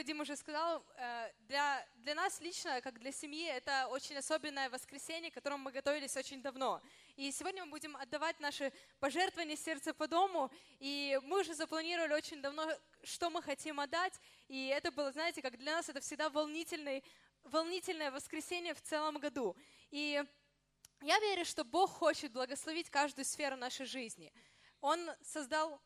Вадим уже сказал, э, для, для нас лично, как для семьи, это очень особенное воскресенье, к которому мы готовились очень давно. И сегодня мы будем отдавать наши пожертвования сердца по дому. И мы уже запланировали очень давно, что мы хотим отдать. И это было, знаете, как для нас это всегда волнительный, волнительное воскресенье в целом году. И я верю, что Бог хочет благословить каждую сферу нашей жизни. Он создал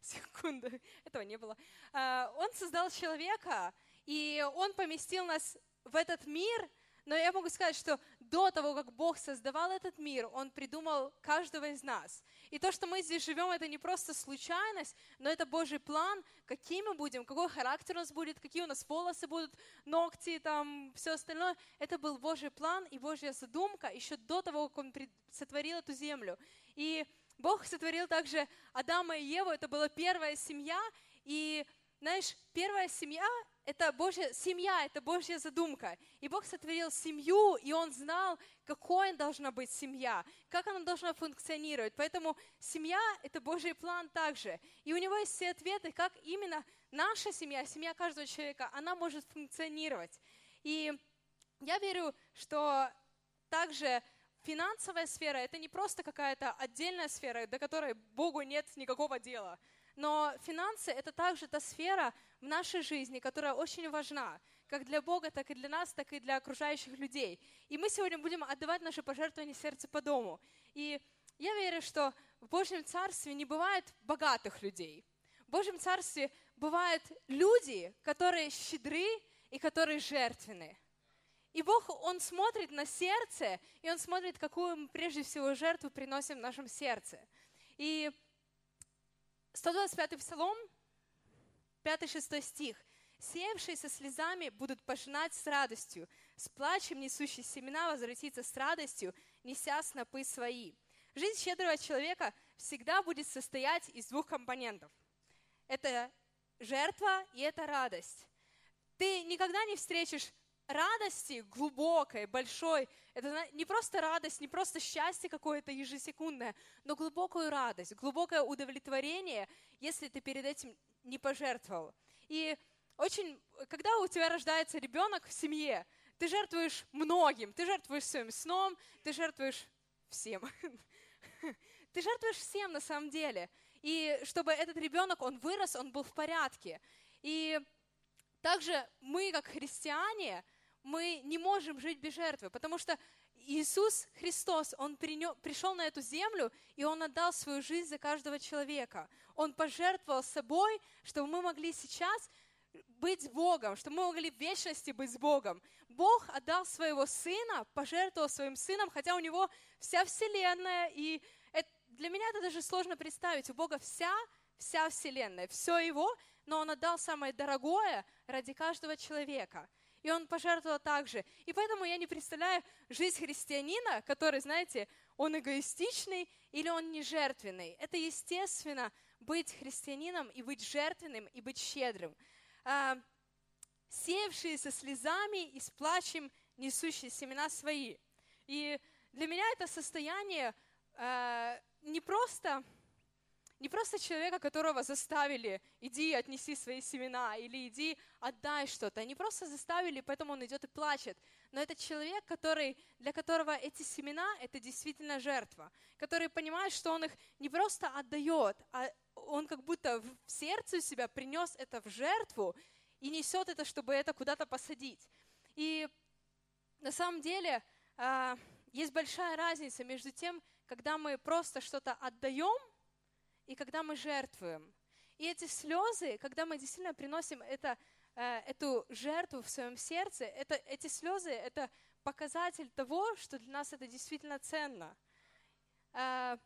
секунду, этого не было. А, он создал человека, и он поместил нас в этот мир, но я могу сказать, что до того, как Бог создавал этот мир, Он придумал каждого из нас. И то, что мы здесь живем, это не просто случайность, но это Божий план, какие мы будем, какой характер у нас будет, какие у нас волосы будут, ногти, там, все остальное. Это был Божий план и Божья задумка еще до того, как Он сотворил эту землю. И Бог сотворил также Адама и Еву, это была первая семья, и, знаешь, первая семья — это Божья семья, это Божья задумка. И Бог сотворил семью, и Он знал, какой должна быть семья, как она должна функционировать. Поэтому семья — это Божий план также. И у Него есть все ответы, как именно наша семья, семья каждого человека, она может функционировать. И я верю, что также финансовая сфера — это не просто какая-то отдельная сфера, до которой Богу нет никакого дела. Но финансы — это также та сфера в нашей жизни, которая очень важна, как для Бога, так и для нас, так и для окружающих людей. И мы сегодня будем отдавать наши пожертвования сердце по дому. И я верю, что в Божьем Царстве не бывает богатых людей. В Божьем Царстве бывают люди, которые щедры и которые жертвенны. И Бог, Он смотрит на сердце, и Он смотрит, какую мы прежде всего жертву приносим в нашем сердце. И 125-й Псалом, 5-6 стих. «Сеявшие со слезами будут пожинать с радостью, с плачем несущие семена возвратится с радостью, неся снопы свои». Жизнь щедрого человека всегда будет состоять из двух компонентов. Это жертва и это радость. Ты никогда не встретишь радости глубокой, большой. Это не просто радость, не просто счастье какое-то ежесекундное, но глубокую радость, глубокое удовлетворение, если ты перед этим не пожертвовал. И очень, когда у тебя рождается ребенок в семье, ты жертвуешь многим, ты жертвуешь своим сном, ты жертвуешь всем. Ты жертвуешь всем на самом деле. И чтобы этот ребенок, он вырос, он был в порядке. И также мы, как христиане, мы не можем жить без жертвы, потому что Иисус Христос, Он принес, пришел на эту землю, и Он отдал свою жизнь за каждого человека. Он пожертвовал собой, чтобы мы могли сейчас быть с Богом, чтобы мы могли в вечности быть с Богом. Бог отдал своего Сына, пожертвовал своим Сыном, хотя у Него вся Вселенная, и это, для меня это даже сложно представить. У Бога вся, вся Вселенная, все Его, но Он отдал самое дорогое ради каждого человека – и он пожертвовал также. И поэтому я не представляю жизнь христианина, который, знаете, он эгоистичный или он не жертвенный. Это естественно быть христианином и быть жертвенным и быть щедрым. А, сеявшие со слезами и с плачем несущие семена свои. И для меня это состояние а, не просто не просто человека, которого заставили, иди отнеси свои семена, или иди отдай что-то. Не просто заставили, поэтому он идет и плачет. Но это человек, который, для которого эти семена — это действительно жертва, который понимает, что он их не просто отдает, а он как будто в сердце у себя принес это в жертву и несет это, чтобы это куда-то посадить. И на самом деле а, есть большая разница между тем, когда мы просто что-то отдаем — и когда мы жертвуем. И эти слезы, когда мы действительно приносим это, э, эту жертву в своем сердце, это, эти слезы — это показатель того, что для нас это действительно ценно. Э,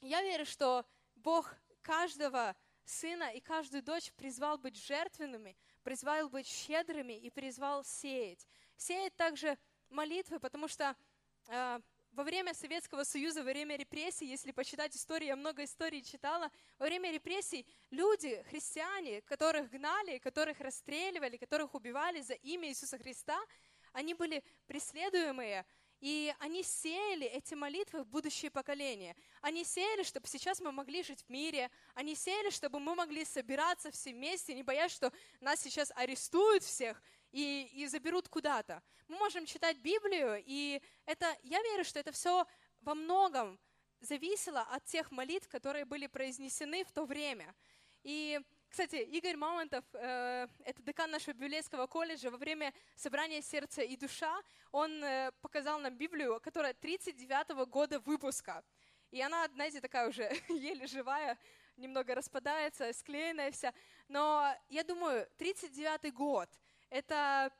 я верю, что Бог каждого сына и каждую дочь призвал быть жертвенными, призвал быть щедрыми и призвал сеять. Сеять также молитвы, потому что э, во время Советского Союза, во время репрессий, если почитать истории, я много историй читала, во время репрессий люди, христиане, которых гнали, которых расстреливали, которых убивали за имя Иисуса Христа, они были преследуемые, И они сеяли эти молитвы в будущее поколение. Они сеяли, чтобы сейчас мы могли жить в мире. Они сеяли, чтобы мы могли собираться все вместе, не боясь, что нас сейчас арестуют всех и, и заберут куда-то. Мы можем читать Библию, и это, я верю, что это все во многом зависело от тех молитв, которые были произнесены в то время. И кстати, Игорь Мамонтов, э, это декан нашего библейского колледжа, во время собрания «Сердце и душа» он э, показал нам Библию, которая 39-го года выпуска. И она, знаете, такая уже еле живая, немного распадается, склеенная вся. Но я думаю, 39-й год — это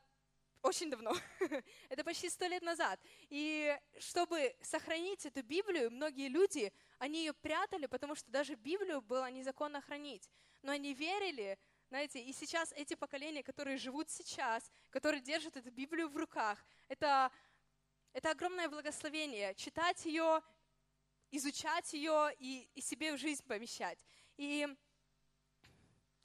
очень давно. это почти сто лет назад. И чтобы сохранить эту Библию, многие люди, они ее прятали, потому что даже Библию было незаконно хранить но они верили, знаете, и сейчас эти поколения, которые живут сейчас, которые держат эту Библию в руках, это, это огромное благословение, читать ее, изучать ее и, и себе в жизнь помещать. И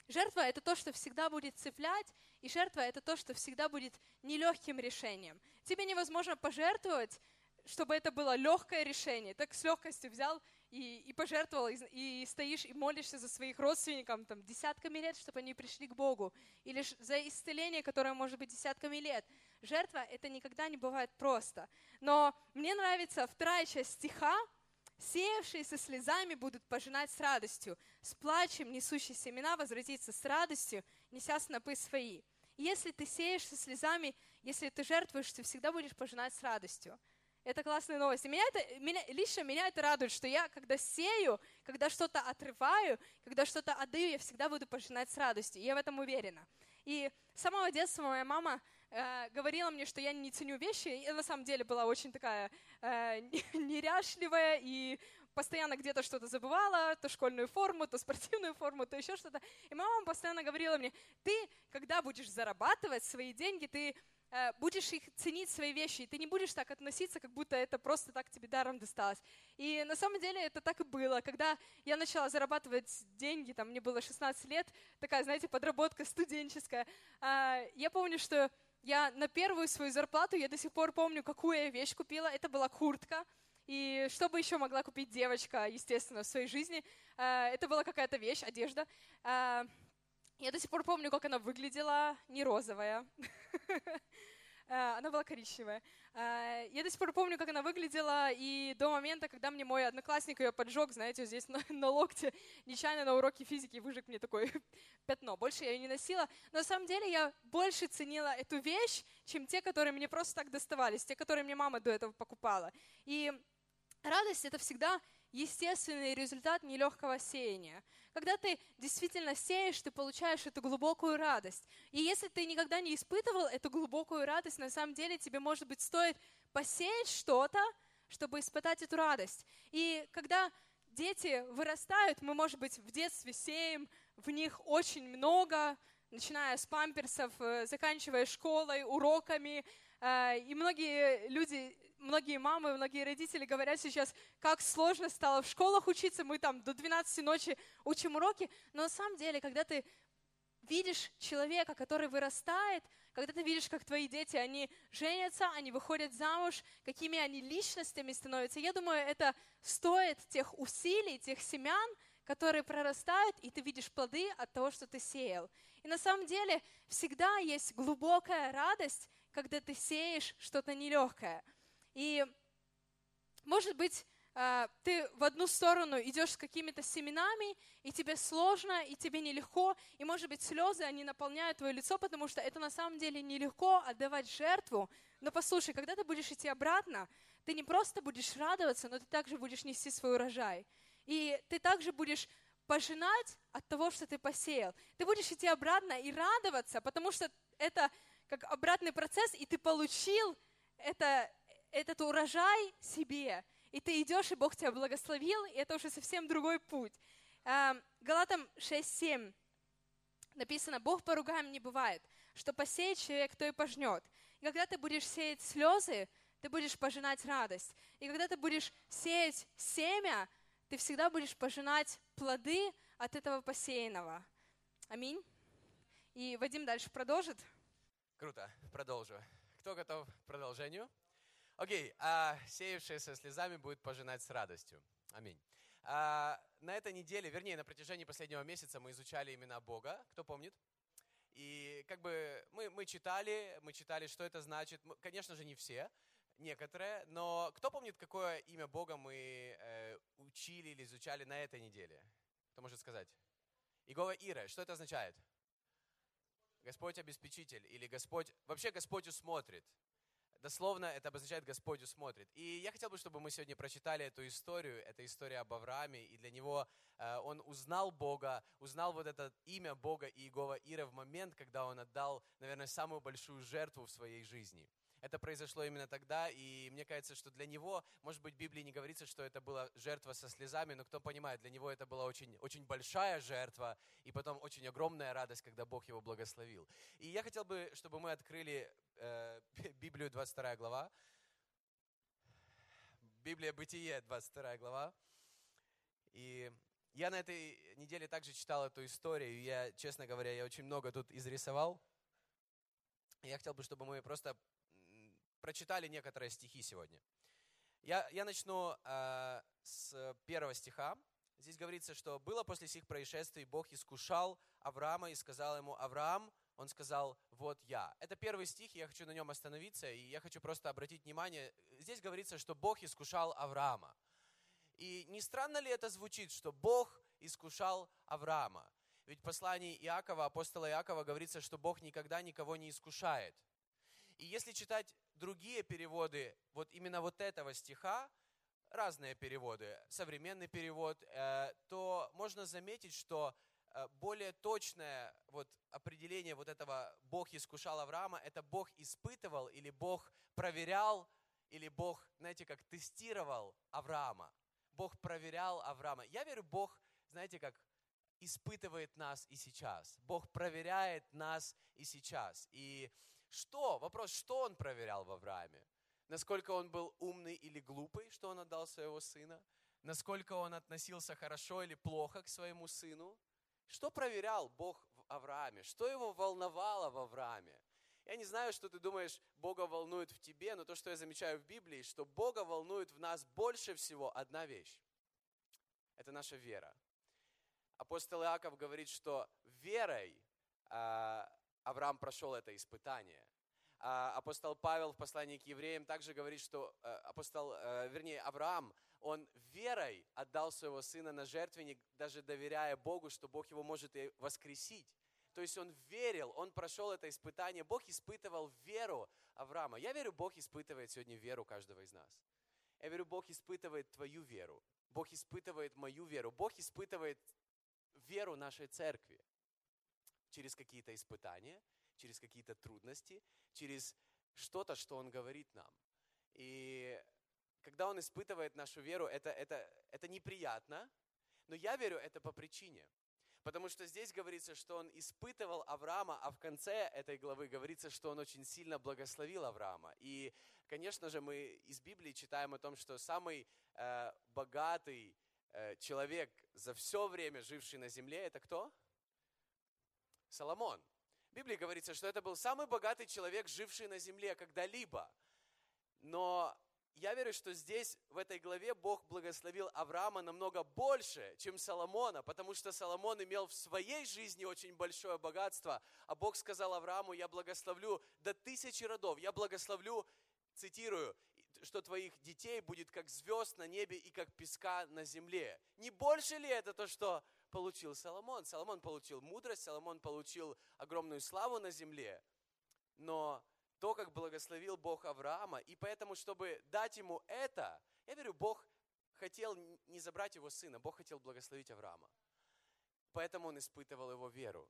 жертва — это то, что всегда будет цеплять, и жертва — это то, что всегда будет нелегким решением. Тебе невозможно пожертвовать, чтобы это было легкое решение. Так с легкостью взял и, и пожертвовал, и, и стоишь и молишься за своих родственников там, десятками лет, чтобы они пришли к Богу, или за исцеление, которое может быть десятками лет. Жертва — это никогда не бывает просто. Но мне нравится вторая часть стиха, «Сеявшие со слезами будут пожинать с радостью, с плачем несущие семена возвратится с радостью, неся снопы свои». Если ты сеешь со слезами, если ты жертвуешь, ты всегда будешь пожинать с радостью. Это классная новость. И меня это, меня, лично меня это радует, что я, когда сею, когда что-то отрываю, когда что-то отдаю, я всегда буду пожинать с радостью. И я в этом уверена. И с самого детства моя мама э, говорила мне, что я не ценю вещи. И на самом деле была очень такая э, неряшливая и постоянно где-то что-то забывала, то школьную форму, то спортивную форму, то еще что-то. И мама постоянно говорила мне, ты, когда будешь зарабатывать свои деньги, ты Э, будешь их ценить свои вещи, и ты не будешь так относиться, как будто это просто так тебе даром досталось. И на самом деле это так и было. Когда я начала зарабатывать деньги, там мне было 16 лет, такая, знаете, подработка студенческая, а, я помню, что я на первую свою зарплату, я до сих пор помню, какую я вещь купила, это была куртка, и что бы еще могла купить девочка, естественно, в своей жизни, э, это была какая-то вещь, одежда. Э, я до сих пор помню, как она выглядела, не розовая. Э, она была коричневая. Э, я до сих пор помню, как она выглядела, и до момента, когда мне мой одноклассник ее поджег, знаете, здесь на, на локте, нечаянно на уроке физики выжег мне такое пятно. Больше я ее не носила. Но на самом деле я больше ценила эту вещь, чем те, которые мне просто так доставались, те, которые мне мама до этого покупала. И радость — это всегда естественный результат нелегкого сеяния. Когда ты действительно сеешь, ты получаешь эту глубокую радость. И если ты никогда не испытывал эту глубокую радость, на самом деле тебе, может быть, стоит посеять что-то, чтобы испытать эту радость. И когда дети вырастают, мы, может быть, в детстве сеем в них очень много, начиная с памперсов, э, заканчивая школой, уроками. Э, и многие люди многие мамы, многие родители говорят сейчас, как сложно стало в школах учиться, мы там до 12 ночи учим уроки, но на самом деле, когда ты видишь человека, который вырастает, когда ты видишь, как твои дети, они женятся, они выходят замуж, какими они личностями становятся, я думаю, это стоит тех усилий, тех семян, которые прорастают, и ты видишь плоды от того, что ты сеял. И на самом деле всегда есть глубокая радость, когда ты сеешь что-то нелегкое. И, может быть, а, ты в одну сторону идешь с какими-то семенами, и тебе сложно, и тебе нелегко, и, может быть, слезы, они наполняют твое лицо, потому что это на самом деле нелегко отдавать жертву. Но послушай, когда ты будешь идти обратно, ты не просто будешь радоваться, но ты также будешь нести свой урожай. И ты также будешь пожинать от того, что ты посеял. Ты будешь идти обратно и радоваться, потому что это как обратный процесс, и ты получил это, этот урожай себе, и ты идешь, и Бог тебя благословил, и это уже совсем другой путь. Галатам 6.7 написано, Бог поругаем не бывает, что посеет человек, то и пожнет. И когда ты будешь сеять слезы, ты будешь пожинать радость. И когда ты будешь сеять семя, ты всегда будешь пожинать плоды от этого посеянного. Аминь. И Вадим дальше продолжит. Круто, продолжу. Кто готов к продолжению? Окей, а сеявший со слезами будет пожинать с радостью. Аминь. А, на этой неделе, вернее, на протяжении последнего месяца мы изучали имена Бога. Кто помнит? И как бы мы, мы читали, мы читали, что это значит. Конечно же, не все, некоторые. Но кто помнит, какое имя Бога мы э, учили или изучали на этой неделе? Кто может сказать? Иегова Ире. Что это означает? Господь обеспечитель или Господь, вообще Господь усмотрит. Дословно это обозначает Господь усмотрит. И я хотел бы, чтобы мы сегодня прочитали эту историю. Это история об Аврааме. И для него э, он узнал Бога, узнал вот это имя Бога и Иегова Ира в момент, когда он отдал, наверное, самую большую жертву в своей жизни. Это произошло именно тогда, и мне кажется, что для него, может быть, в Библии не говорится, что это была жертва со слезами, но кто понимает, для него это была очень, очень большая жертва, и потом очень огромная радость, когда Бог его благословил. И я хотел бы, чтобы мы открыли э, Библию 22 глава, Библия Бытие, 22 глава. И я на этой неделе также читал эту историю. Я, честно говоря, я очень много тут изрисовал. Я хотел бы, чтобы мы просто прочитали некоторые стихи сегодня. Я, я начну э, с первого стиха. Здесь говорится, что было после сих происшествий, Бог искушал Авраама и сказал ему, Авраам, он сказал, вот я. Это первый стих, я хочу на нем остановиться, и я хочу просто обратить внимание, здесь говорится, что Бог искушал Авраама. И не странно ли это звучит, что Бог искушал Авраама? Ведь в послании Иакова, апостола Иакова, говорится, что Бог никогда никого не искушает. И если читать другие переводы вот именно вот этого стиха, разные переводы, современный перевод, э, то можно заметить, что э, более точное вот определение вот этого «Бог искушал Авраама» — это Бог испытывал или Бог проверял, или Бог, знаете, как тестировал Авраама. Бог проверял Авраама. Я верю, Бог, знаете, как испытывает нас и сейчас. Бог проверяет нас и сейчас. И что? Вопрос, что он проверял в Аврааме? Насколько он был умный или глупый, что он отдал своего сына? Насколько он относился хорошо или плохо к своему сыну? Что проверял Бог в Аврааме? Что его волновало в Аврааме? Я не знаю, что ты думаешь, Бога волнует в тебе, но то, что я замечаю в Библии, что Бога волнует в нас больше всего одна вещь. Это наша вера. Апостол Иаков говорит, что верой а, Авраам прошел это испытание. А, апостол Павел в послании к евреям также говорит, что э, апостол, э, вернее, Авраам, он верой отдал своего сына на жертвенник, даже доверяя Богу, что Бог его может и воскресить. То есть он верил, он прошел это испытание. Бог испытывал веру Авраама. Я верю, Бог испытывает сегодня веру каждого из нас. Я верю, Бог испытывает твою веру. Бог испытывает мою веру. Бог испытывает веру нашей церкви через какие-то испытания, через какие-то трудности, через что-то, что Он говорит нам. И когда Он испытывает нашу веру, это, это, это неприятно, но я верю это по причине. Потому что здесь говорится, что он испытывал Авраама, а в конце этой главы говорится, что он очень сильно благословил Авраама. И, конечно же, мы из Библии читаем о том, что самый э, богатый э, человек за все время живший на земле, это кто? Соломон. В Библии говорится, что это был самый богатый человек, живший на земле когда-либо. Но я верю, что здесь, в этой главе, Бог благословил Авраама намного больше, чем Соломона, потому что Соломон имел в своей жизни очень большое богатство, а Бог сказал Аврааму, я благословлю до тысячи родов, я благословлю, цитирую, что твоих детей будет как звезд на небе и как песка на земле. Не больше ли это то, что получил Соломон. Соломон получил мудрость, Соломон получил огромную славу на земле. Но то, как благословил Бог Авраама, и поэтому, чтобы дать ему это, я верю, Бог хотел не забрать его сына, Бог хотел благословить Авраама. Поэтому он испытывал его веру.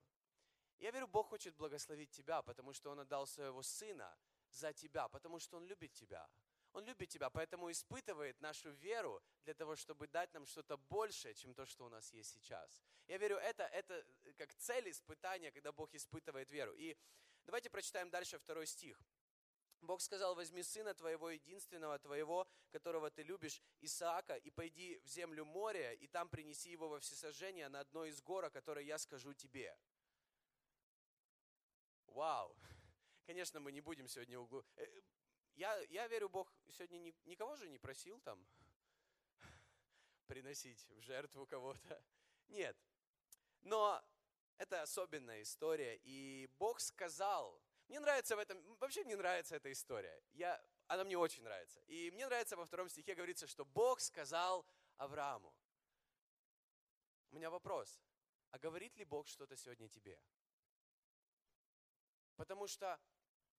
Я верю, Бог хочет благословить тебя, потому что Он отдал своего Сына за тебя, потому что Он любит тебя. Он любит тебя, поэтому испытывает нашу веру для того, чтобы дать нам что-то большее, чем то, что у нас есть сейчас. Я верю, это, это э, как цель испытания, когда Бог испытывает веру. И давайте прочитаем дальше второй стих. Бог сказал, возьми сына твоего единственного, твоего, которого ты любишь, Исаака, и пойди в землю моря, и там принеси его во всесожжение на одной из гор, о которой я скажу тебе. Вау! Конечно, мы не будем сегодня углу... Я, я верю, Бог сегодня ни, никого же не просил там приносить в жертву кого-то. Нет. Но это особенная история, и Бог сказал, мне нравится в этом, вообще мне нравится эта история, я, она мне очень нравится. И мне нравится во втором стихе говорится, что Бог сказал Аврааму. У меня вопрос, а говорит ли Бог что-то сегодня тебе? Потому что,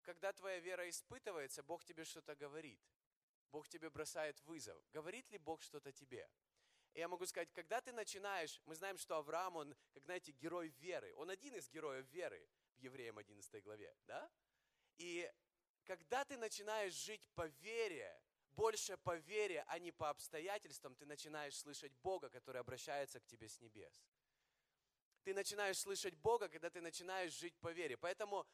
когда твоя вера испытывается, Бог тебе что-то говорит. Бог тебе бросает вызов. Говорит ли Бог что-то тебе? И я могу сказать, когда ты начинаешь, мы знаем, что Авраам, он, как знаете, герой веры. Он один из героев веры в Евреям 11 главе, да? И когда ты начинаешь жить по вере, больше по вере, а не по обстоятельствам, ты начинаешь слышать Бога, который обращается к тебе с небес. Ты начинаешь слышать Бога, когда ты начинаешь жить по вере. Поэтому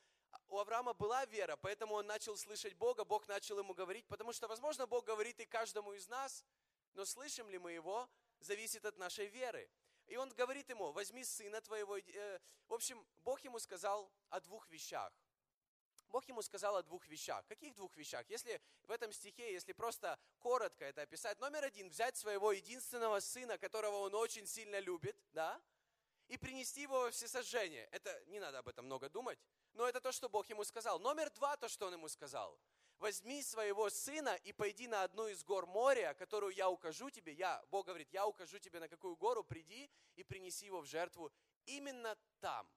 у Авраама была вера, поэтому он начал слышать Бога, Бог начал ему говорить, потому что, возможно, Бог говорит и каждому из нас, но слышим ли мы Его, зависит от нашей веры. И он говорит ему, возьми сына твоего. Э, в общем, Бог ему сказал о двух вещах. Бог ему сказал о двух вещах. Каких двух вещах? Если в этом стихе, если просто коротко это описать, номер один, взять своего единственного сына, которого он очень сильно любит, да, и принести его во всесожжение. Это не надо об этом много думать, но это то, что Бог ему сказал. Номер два, то, что он ему сказал возьми своего сына и пойди на одну из гор моря, которую я укажу тебе. Я, Бог говорит, я укажу тебе на какую гору, приди и принеси его в жертву именно там.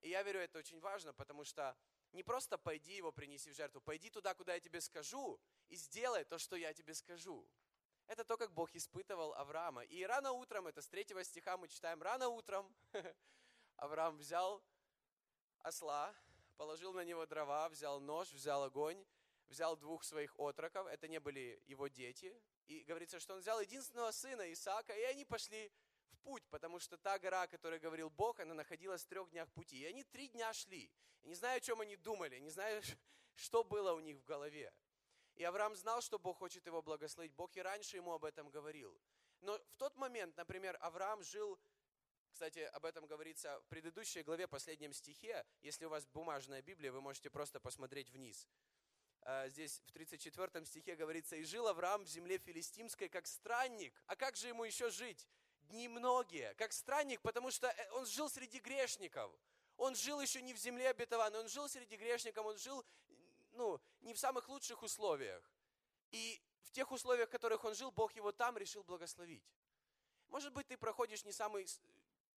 И я верю, это очень важно, потому что не просто пойди его принеси в жертву, пойди туда, куда я тебе скажу, и сделай то, что я тебе скажу. Это то, как Бог испытывал Авраама. И рано утром, это с третьего стиха мы читаем, рано утром Авраам взял осла, положил на него дрова, взял нож, взял огонь, взял двух своих отроков, это не были его дети, и говорится, что он взял единственного сына Исаака, и они пошли в путь, потому что та гора, о которой говорил Бог, она находилась в трех днях пути. И они три дня шли. И не знаю, о чем они думали, не знаю, что было у них в голове. И Авраам знал, что Бог хочет его благословить. Бог и раньше ему об этом говорил. Но в тот момент, например, Авраам жил, кстати, об этом говорится в предыдущей главе, последнем стихе. Если у вас бумажная Библия, вы можете просто посмотреть вниз. А, здесь в 34 стихе говорится, «И жил Авраам в земле филистимской, как странник». А как же ему еще жить? Дни многие, как странник, потому что э, он жил среди грешников. Он жил еще не в земле обетованной, он жил среди грешников, он жил ну, не в самых лучших условиях. И в тех условиях, в которых он жил, Бог его там решил благословить. Может быть, ты проходишь не самый,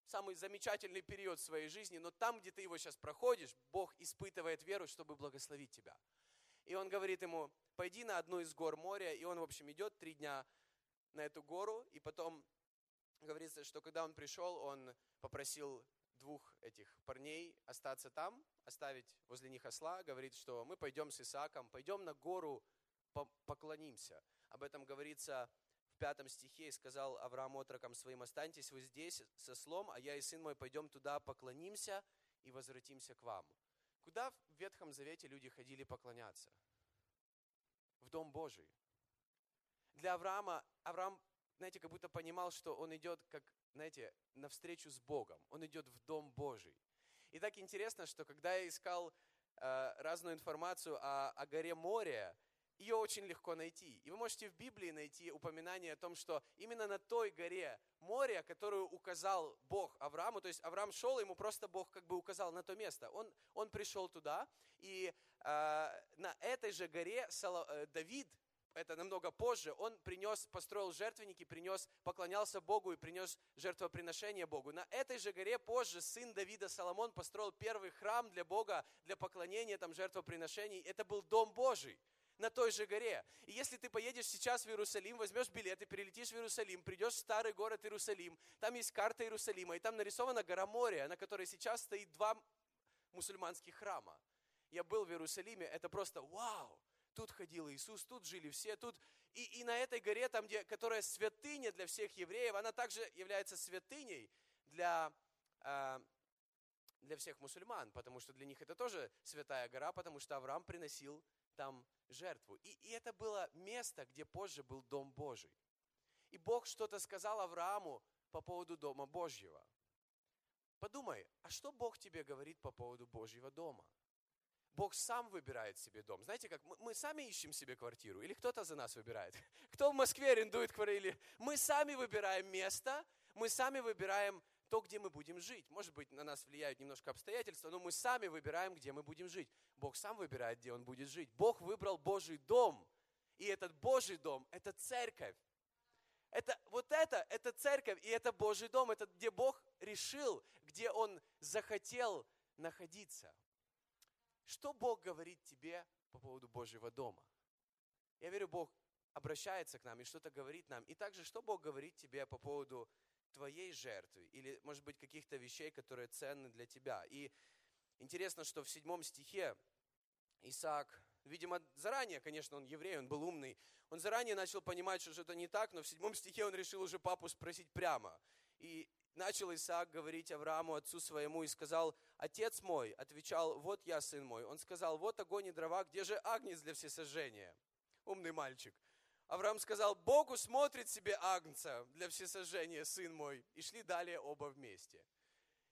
самый замечательный период своей жизни, но там, где ты его сейчас проходишь, Бог испытывает веру, чтобы благословить тебя. И он говорит ему, пойди на одну из гор моря. И он, в общем, идет три дня на эту гору. И потом говорится, что когда он пришел, он попросил двух этих парней остаться там, оставить возле них осла, говорит, что мы пойдем с Исааком, пойдем на гору, поклонимся. Об этом говорится в пятом стихе, и сказал Авраам отрокам своим, останьтесь вы здесь со слом, а я и сын мой пойдем туда, поклонимся и возвратимся к вам. Куда в Ветхом Завете люди ходили поклоняться? В Дом Божий. Для Авраама, Авраам, знаете, как будто понимал, что он идет, как, знаете, навстречу с Богом. Он идет в Дом Божий. И так интересно, что когда я искал э, разную информацию о, о горе Море, ее очень легко найти. И вы можете в Библии найти упоминание о том, что именно на той горе море, которую указал Бог Аврааму, то есть Авраам шел, ему просто Бог как бы указал на то место. Он, он пришел туда, и э, на этой же горе Сало, э, Давид, это намного позже, он принес, построил жертвенники, принес, поклонялся Богу и принес жертвоприношение Богу. На этой же горе позже сын Давида Соломон построил первый храм для Бога, для поклонения, там, жертвоприношений. Это был Дом Божий на той же горе. И если ты поедешь сейчас в Иерусалим, возьмешь билет и перелетишь в Иерусалим, придешь в старый город Иерусалим, там есть карта Иерусалима, и там нарисована гора Мория, на которой сейчас стоит два мусульманских храма. Я был в Иерусалиме, это просто вау! Тут ходил Иисус, тут жили все, тут... И, и на этой горе, там, где, которая святыня для всех евреев, она также является святыней для, э, для всех мусульман, потому что для них это тоже святая гора, потому что Авраам приносил там жертву. И, и это было место, где позже был Дом Божий. И Бог что-то сказал Аврааму по поводу Дома Божьего. Подумай, а что Бог тебе говорит по поводу Божьего дома? Бог сам выбирает себе дом. Знаете, как мы, мы сами ищем себе квартиру, или кто-то за нас выбирает? Кто в Москве арендует квартиру? Мы сами выбираем место, мы сами выбираем то, где мы будем жить. Может быть, на нас влияют немножко обстоятельства, но мы сами выбираем, где мы будем жить. Бог сам выбирает, где Он будет жить. Бог выбрал Божий дом. И этот Божий дом – это церковь. Это, вот это, это церковь, и это Божий дом, это где Бог решил, где Он захотел находиться. Что Бог говорит тебе по поводу Божьего дома? Я верю, Бог обращается к нам и что-то говорит нам. И также, что Бог говорит тебе по поводу твоей жертвы или, может быть, каких-то вещей, которые ценны для тебя. И интересно, что в седьмом стихе Исаак, видимо, заранее, конечно, он еврей, он был умный, он заранее начал понимать, что что-то не так, но в седьмом стихе он решил уже папу спросить прямо. И начал Исаак говорить Аврааму, отцу своему, и сказал, «Отец мой», отвечал, «Вот я, сын мой». Он сказал, «Вот огонь и дрова, где же агнец для всесожжения?» Умный мальчик. Авраам сказал, Богу смотрит себе агнца для всесожжения, сын мой. И шли далее оба вместе.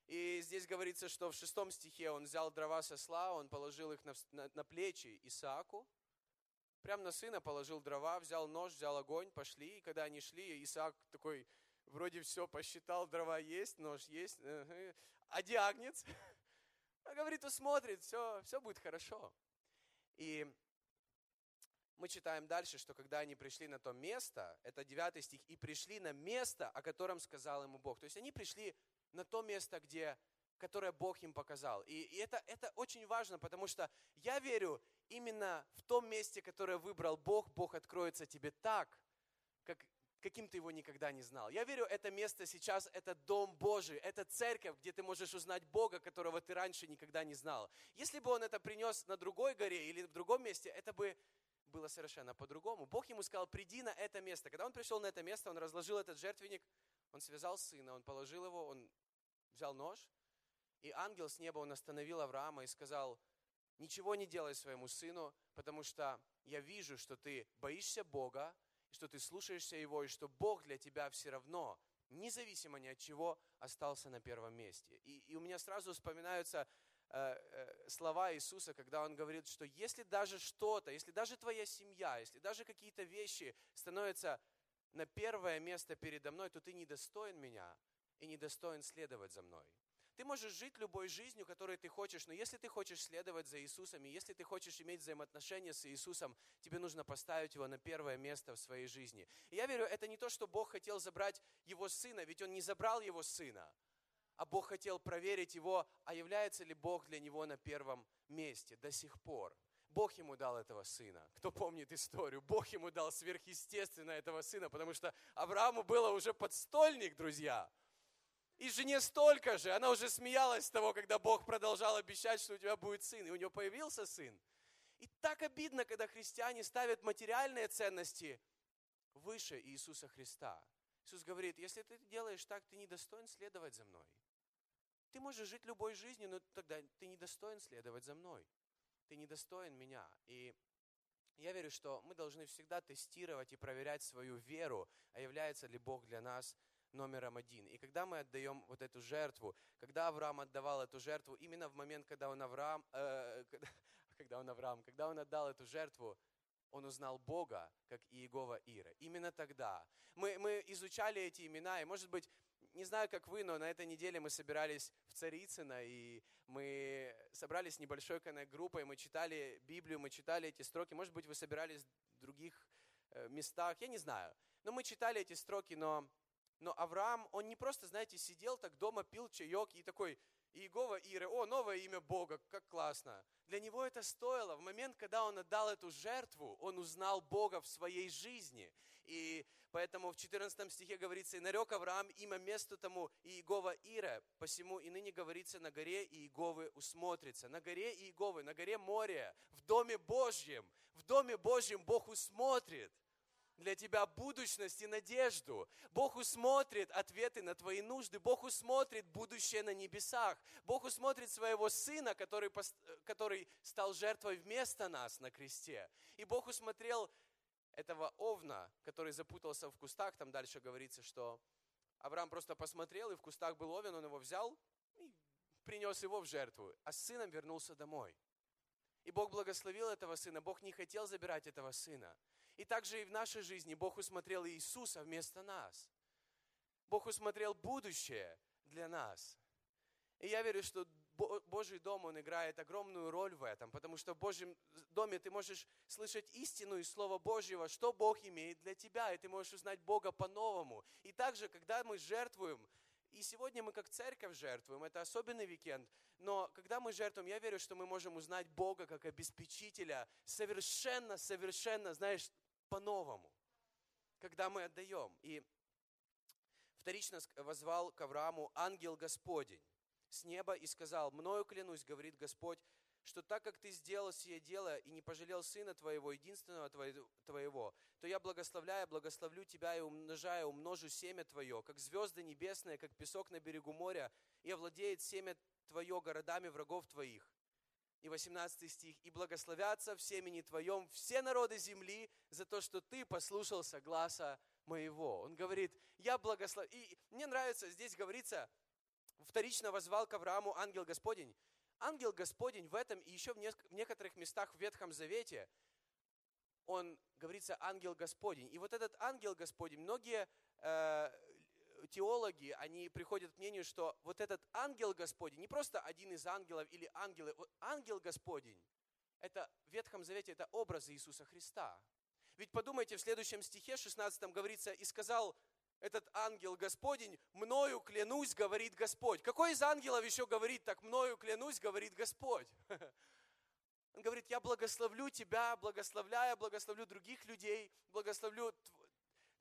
И здесь говорится, что в шестом стихе он взял дрова сосла, он положил их на, на, на плечи Исааку, прям на сына положил дрова, взял нож, взял огонь, пошли. И когда они шли, Исаак такой, вроде все посчитал, дрова есть, нож есть, а диагнец? А говорит, усмотрит, все, все будет хорошо. И мы читаем дальше, что когда они пришли на то место, это 9 стих, и пришли на место, о котором сказал ему Бог. То есть они пришли на то место, где, которое Бог им показал. И, и это, это очень важно, потому что я верю, именно в том месте, которое выбрал Бог, Бог откроется тебе так, как, каким ты его никогда не знал. Я верю, это место сейчас, это Дом Божий, это церковь, где ты можешь узнать Бога, которого ты раньше никогда не знал. Если бы он это принес на другой горе или в другом месте, это бы было совершенно по-другому. Бог ему сказал, приди на это место. Когда он пришел на это место, он разложил этот жертвенник, он связал сына, он положил его, он взял нож, и ангел с неба, он остановил Авраама и сказал, ничего не делай своему сыну, потому что я вижу, что ты боишься Бога, что ты слушаешься Его, и что Бог для тебя все равно, независимо ни от чего, остался на первом месте. И, и у меня сразу вспоминаются слова Иисуса, когда Он говорит, что если даже что-то, если даже твоя семья, если даже какие-то вещи становятся на первое место передо мной, то ты недостоин меня и недостоин следовать за мной. Ты можешь жить любой жизнью, которой ты хочешь, но если ты хочешь следовать за Иисусом, и если ты хочешь иметь взаимоотношения с Иисусом, тебе нужно поставить его на первое место в своей жизни. И я верю, это не то, что Бог хотел забрать его сына, ведь он не забрал его сына а Бог хотел проверить его, а является ли Бог для него на первом месте до сих пор. Бог ему дал этого сына. Кто помнит историю? Бог ему дал сверхъестественно этого сына, потому что Аврааму было уже подстольник, друзья. И жене столько же. Она уже смеялась с того, когда Бог продолжал обещать, что у тебя будет сын. И у него появился сын. И так обидно, когда христиане ставят материальные ценности выше Иисуса Христа. Иисус говорит, если ты делаешь так, ты недостоин следовать за мной. Ты можешь жить любой жизнью, но тогда ты недостоин следовать за мной. Ты недостоин меня. И я верю, что мы должны всегда тестировать и проверять свою веру, а является ли Бог для нас номером один. И когда мы отдаем вот эту жертву, когда Авраам отдавал эту жертву, именно в момент, когда он Авраам, э, когда, когда он Авраам, когда он отдал эту жертву, он узнал Бога, как Иегова Ира. Именно тогда. Мы, мы изучали эти имена, и, может быть, не знаю, как вы, но на этой неделе мы собирались в Царицыно, и мы собрались небольшой коннект-группой, мы читали Библию, мы читали эти строки. Может быть, вы собирались в других э, местах, я не знаю. Но мы читали эти строки, но, но Авраам, он не просто, знаете, сидел так дома, пил чаек и такой, Иегова Иры, о, новое имя Бога, как классно. Для него это стоило. В момент, когда он отдал эту жертву, он узнал Бога в своей жизни. И поэтому в 14 стихе говорится, «И нарек Авраам имя месту тому Иегова Ира, посему и ныне говорится, на горе Иеговы усмотрится». На горе Иеговы, на горе море, в Доме Божьем, в Доме Божьем Бог усмотрит – для тебя будущность и надежду. Бог усмотрит ответы на твои нужды. Бог усмотрит будущее на небесах. Бог усмотрит своего Сына, который, который стал жертвой вместо нас на кресте. И Бог усмотрел этого овна, который запутался в кустах. Там дальше говорится, что Авраам просто посмотрел, и в кустах был овен, он его взял и принес его в жертву. А с сыном вернулся домой. И Бог благословил этого сына, Бог не хотел забирать этого сына. И также и в нашей жизни Бог усмотрел Иисуса вместо нас. Бог усмотрел будущее для нас. И я верю, что Божий дом, он играет огромную роль в этом, потому что в Божьем доме ты можешь слышать истину из Слова Божьего, что Бог имеет для тебя, и ты можешь узнать Бога по-новому. И также, когда мы жертвуем, и сегодня мы как церковь жертвуем, это особенный викенд, но когда мы жертвуем, я верю, что мы можем узнать Бога как обеспечителя совершенно, совершенно, знаешь, по-новому, когда мы отдаем. И вторично возвал к Аврааму ангел Господень с неба и сказал, «Мною клянусь, говорит Господь, что так как ты сделал сие дело и не пожалел сына твоего, единственного твоего, то я благословляю, благословлю тебя и умножаю, умножу семя твое, как звезды небесные, как песок на берегу моря, и овладеет семя твое городами врагов твоих. И 18 стих. «И благословятся в семени твоем все народы земли за то, что ты послушался гласа моего». Он говорит, я благословлю. И мне нравится, здесь говорится, вторично возвал к Аврааму ангел Господень. Ангел Господень в этом и еще в некоторых местах в Ветхом Завете, он говорится ангел Господень. И вот этот ангел Господень, многие э, теологи, они приходят к мнению, что вот этот ангел Господень, не просто один из ангелов или ангелы, вот ангел Господень, это в Ветхом Завете это образ Иисуса Христа. Ведь подумайте, в следующем стихе 16 говорится, «И сказал этот ангел Господень, мною клянусь, говорит Господь. Какой из ангелов еще говорит так, мною клянусь, говорит Господь? Он говорит, я благословлю тебя, благословляя, благословлю других людей, благословлю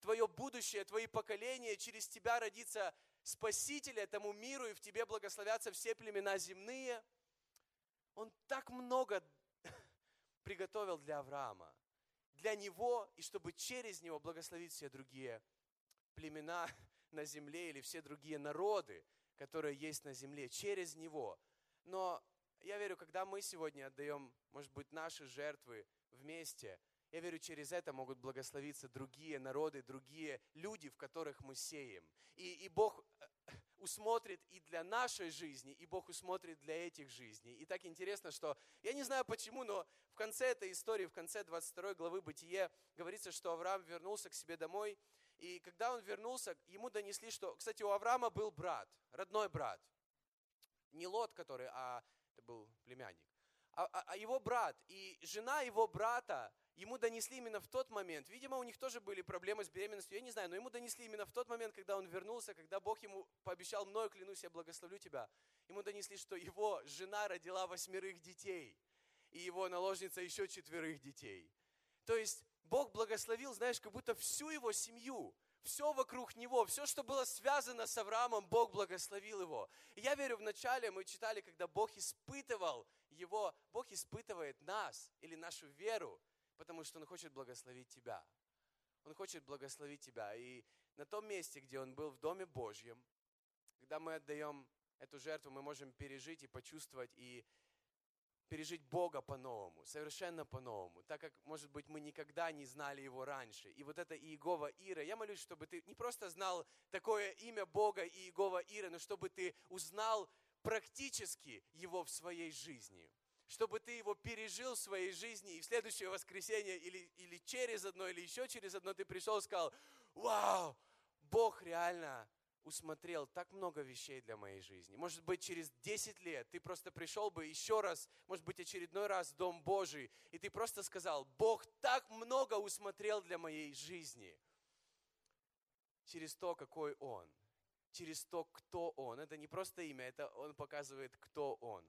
твое будущее, твои поколения, через тебя родится Спаситель этому миру, и в тебе благословятся все племена земные. Он так много приготовил для Авраама, для него, и чтобы через него благословить все другие племена на земле или все другие народы, которые есть на земле, через Него. Но я верю, когда мы сегодня отдаем, может быть, наши жертвы вместе, я верю, через это могут благословиться другие народы, другие люди, в которых мы сеем. И, и Бог э, усмотрит и для нашей жизни, и Бог усмотрит для этих жизней. И так интересно, что я не знаю почему, но в конце этой истории, в конце 22 главы Бытие, говорится, что Авраам вернулся к себе домой, и когда он вернулся, ему донесли, что, кстати, у Авраама был брат, родной брат. Не Лот, который, а это был племянник. А, а, а его брат и жена его брата ему донесли именно в тот момент. Видимо, у них тоже были проблемы с беременностью, я не знаю, но ему донесли именно в тот момент, когда он вернулся, когда Бог ему пообещал, мною клянусь, я благословлю тебя. Ему донесли, что его жена родила восьмерых детей, и его наложница еще четверых детей. То есть Бог благословил, знаешь, как будто всю его семью, все вокруг него, все, что было связано с Авраамом, Бог благословил его. И я верю, вначале мы читали, когда Бог испытывал его, Бог испытывает нас или нашу веру, потому что Он хочет благословить тебя. Он хочет благословить тебя. И на том месте, где Он был в Доме Божьем, когда мы отдаем эту жертву, мы можем пережить и почувствовать и пережить Бога по-новому, совершенно по-новому, так как, может быть, мы никогда не знали Его раньше. И вот это Иегова Ира, я молюсь, чтобы ты не просто знал такое имя Бога Иегова Ира, но чтобы ты узнал практически Его в своей жизни чтобы ты его пережил в своей жизни, и в следующее воскресенье или, или через одно, или еще через одно ты пришел и сказал, вау, Бог реально усмотрел так много вещей для моей жизни. Может быть, через 10 лет ты просто пришел бы еще раз, может быть, очередной раз в Дом Божий, и ты просто сказал, Бог так много усмотрел для моей жизни. Через то, какой Он, через то, кто Он. Это не просто имя, это Он показывает, кто Он.